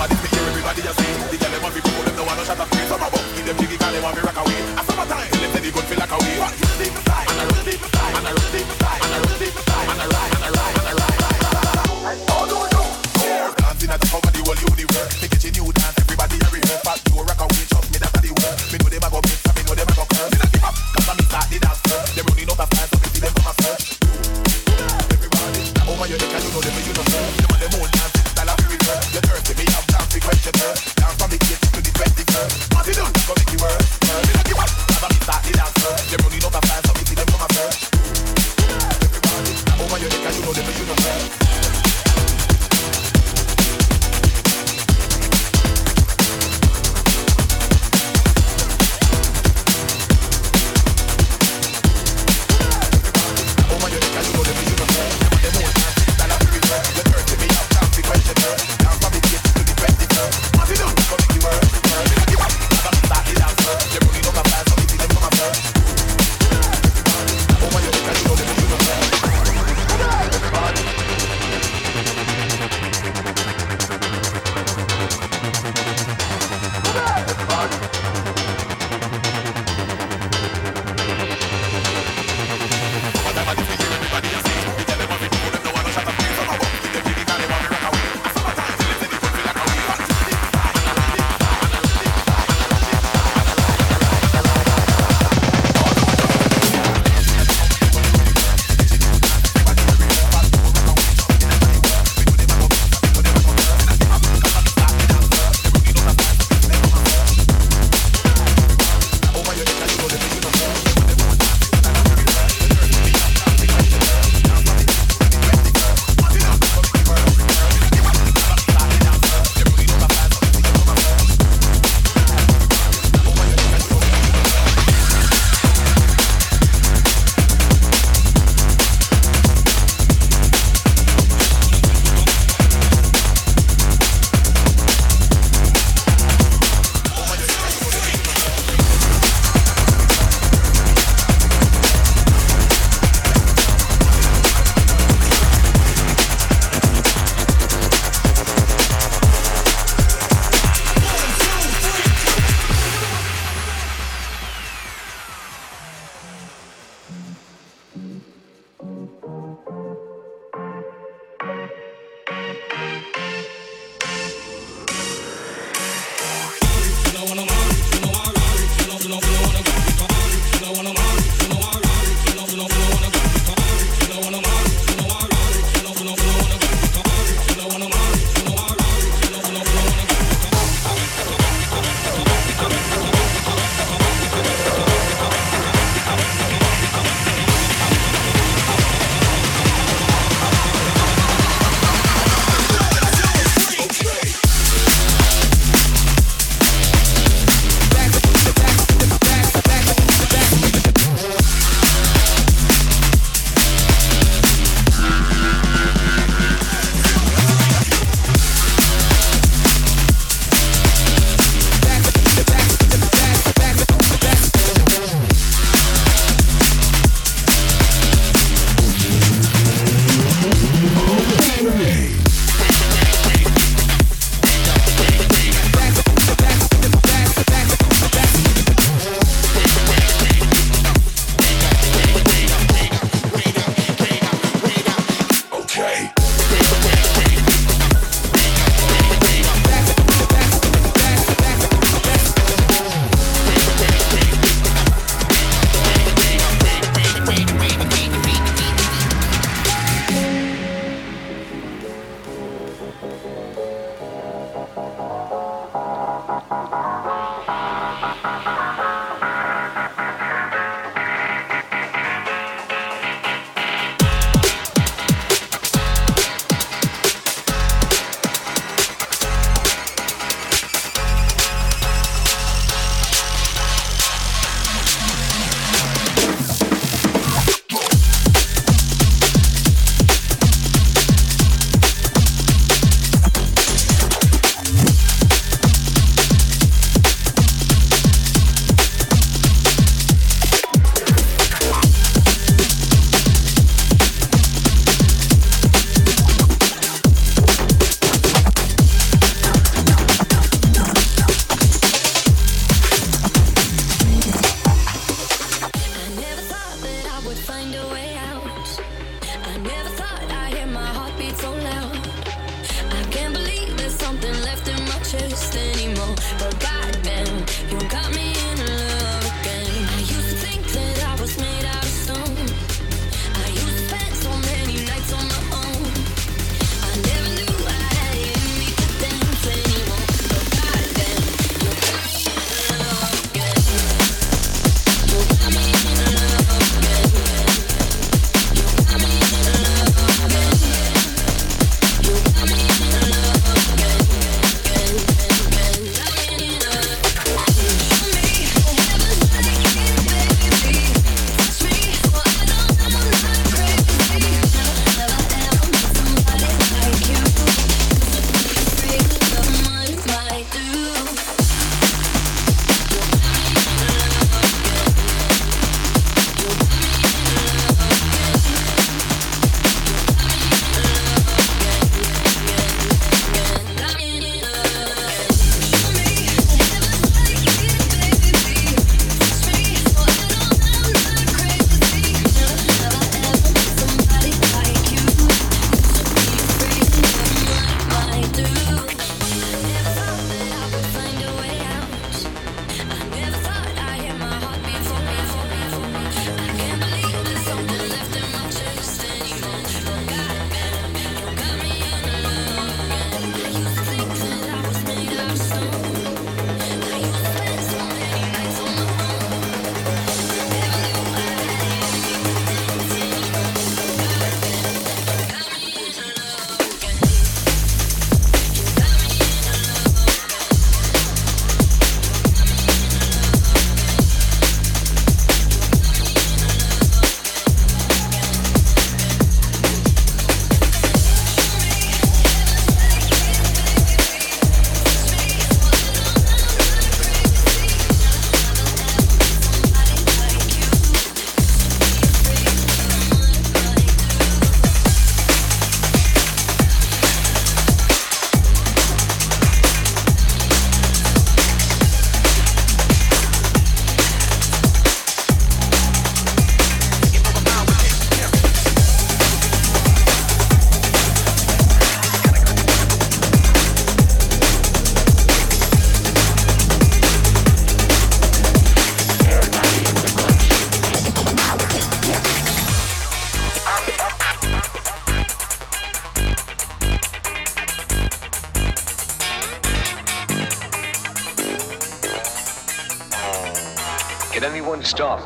Somebody speak everybody I see. The girl everybody, a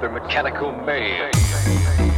mechanical mayhem.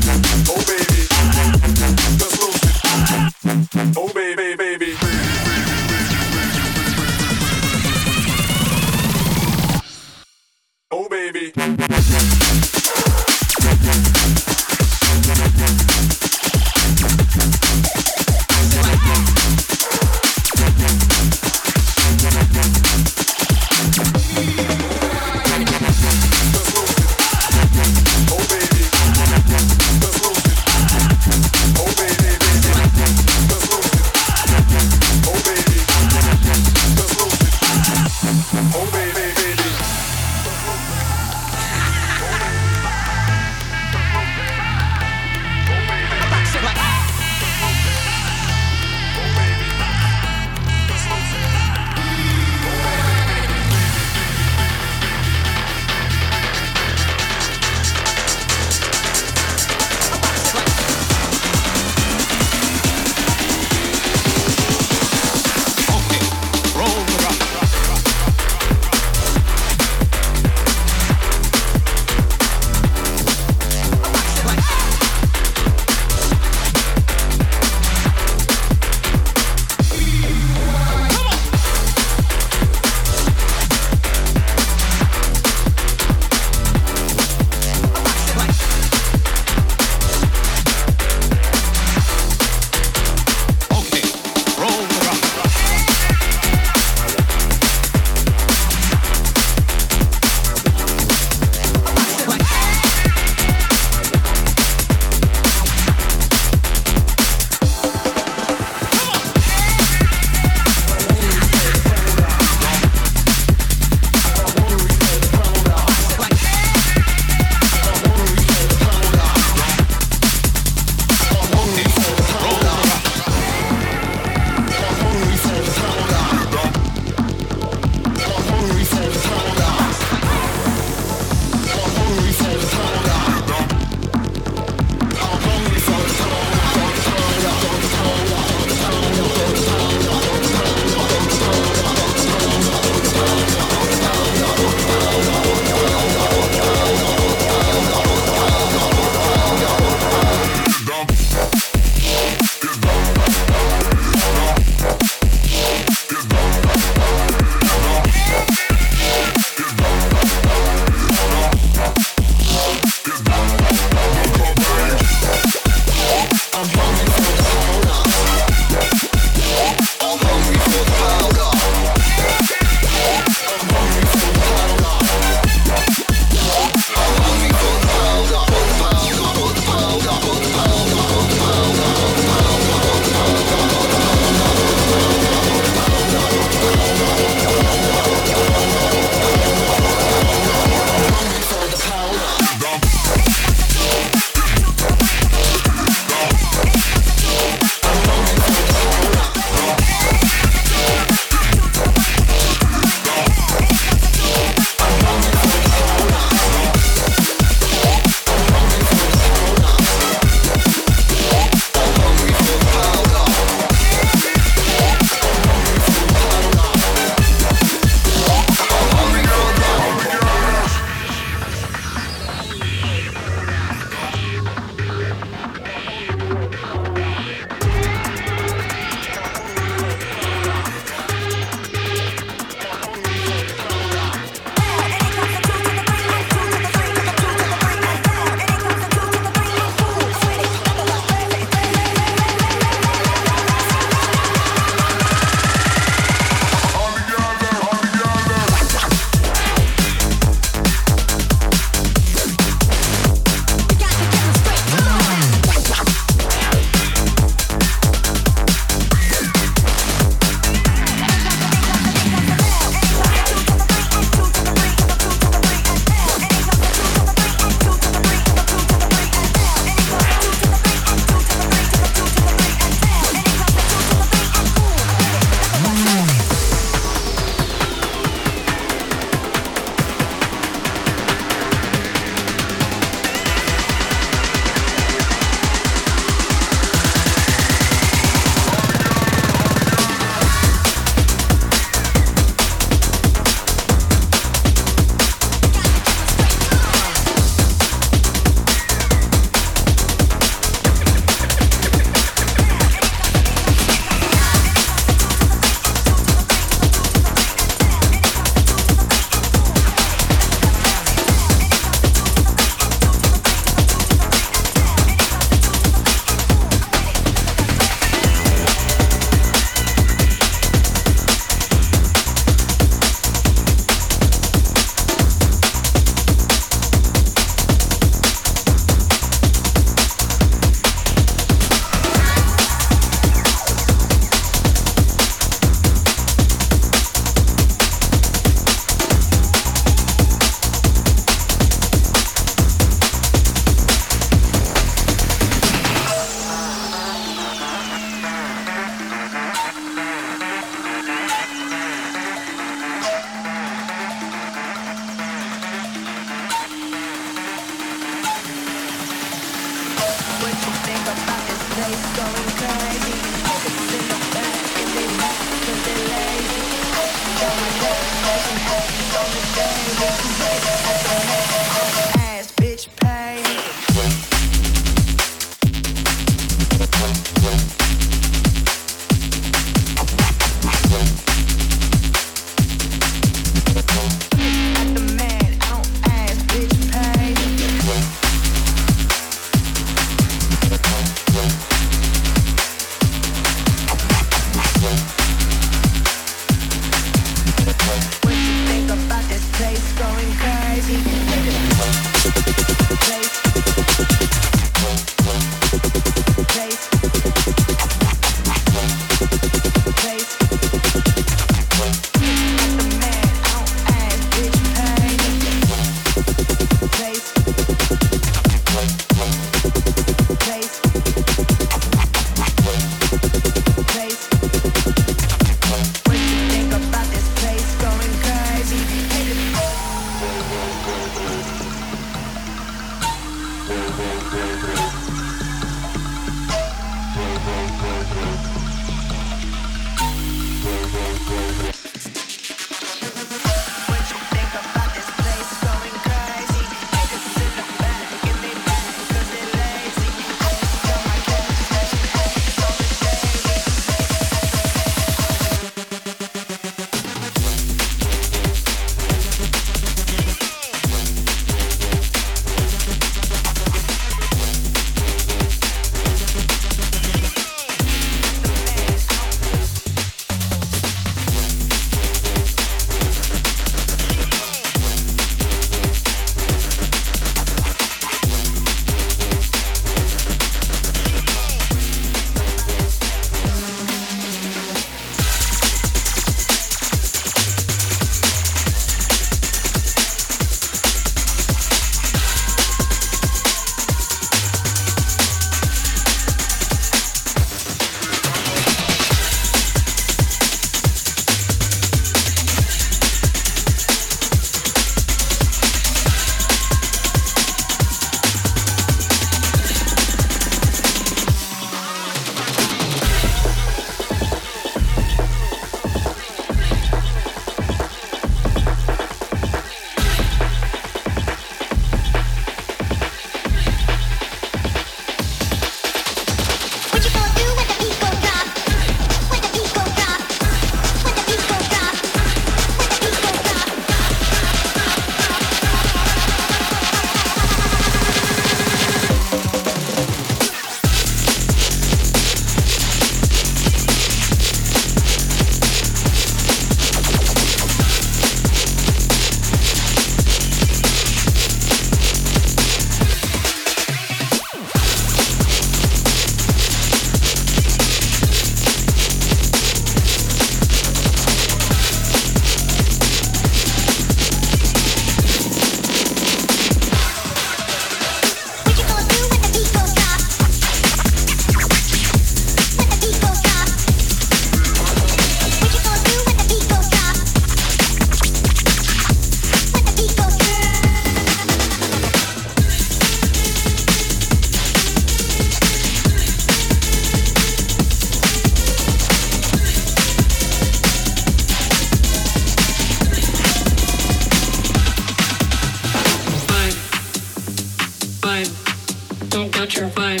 don't got your vibe.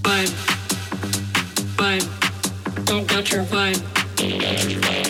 Vibe. Vibe. Don't got your vibe.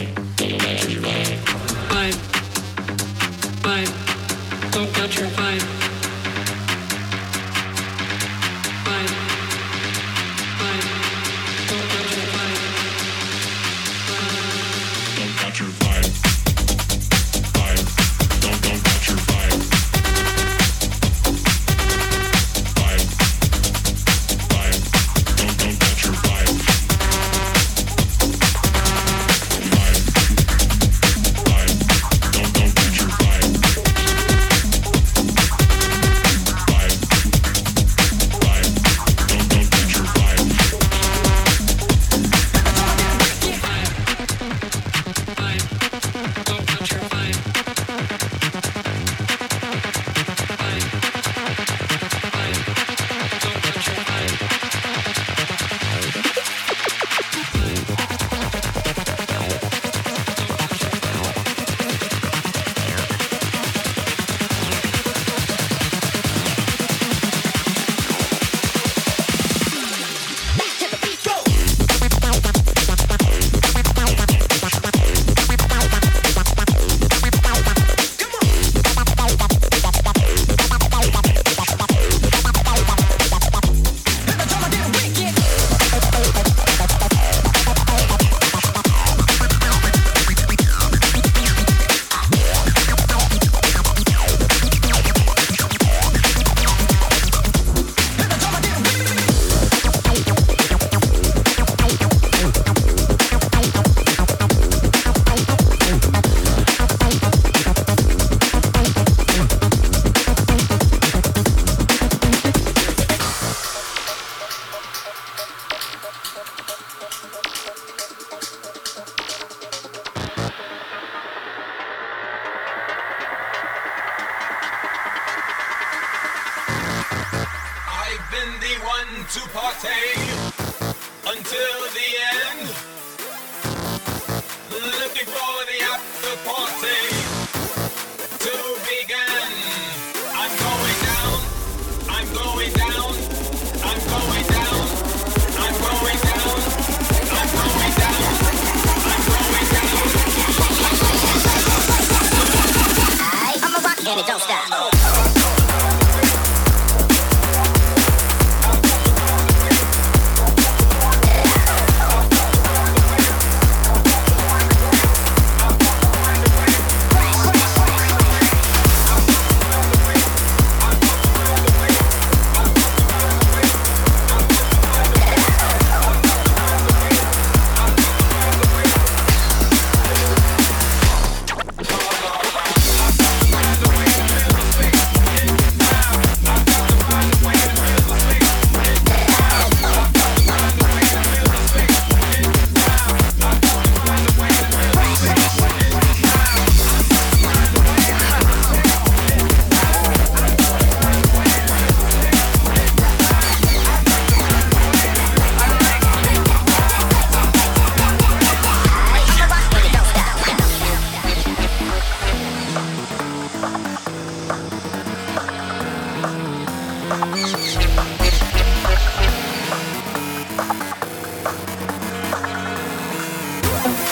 Oh,